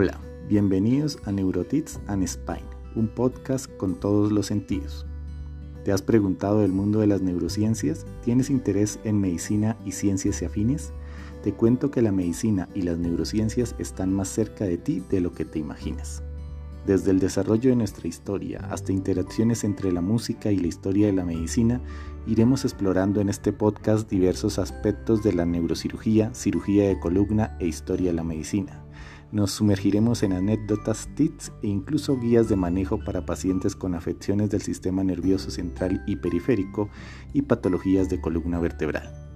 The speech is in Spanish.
Hola, bienvenidos a Neurotits and Spine, un podcast con todos los sentidos. ¿Te has preguntado del mundo de las neurociencias? ¿Tienes interés en medicina y ciencias afines? Te cuento que la medicina y las neurociencias están más cerca de ti de lo que te imaginas. Desde el desarrollo de nuestra historia hasta interacciones entre la música y la historia de la medicina, iremos explorando en este podcast diversos aspectos de la neurocirugía, cirugía de columna e historia de la medicina. Nos sumergiremos en anécdotas, tips e incluso guías de manejo para pacientes con afecciones del sistema nervioso central y periférico y patologías de columna vertebral.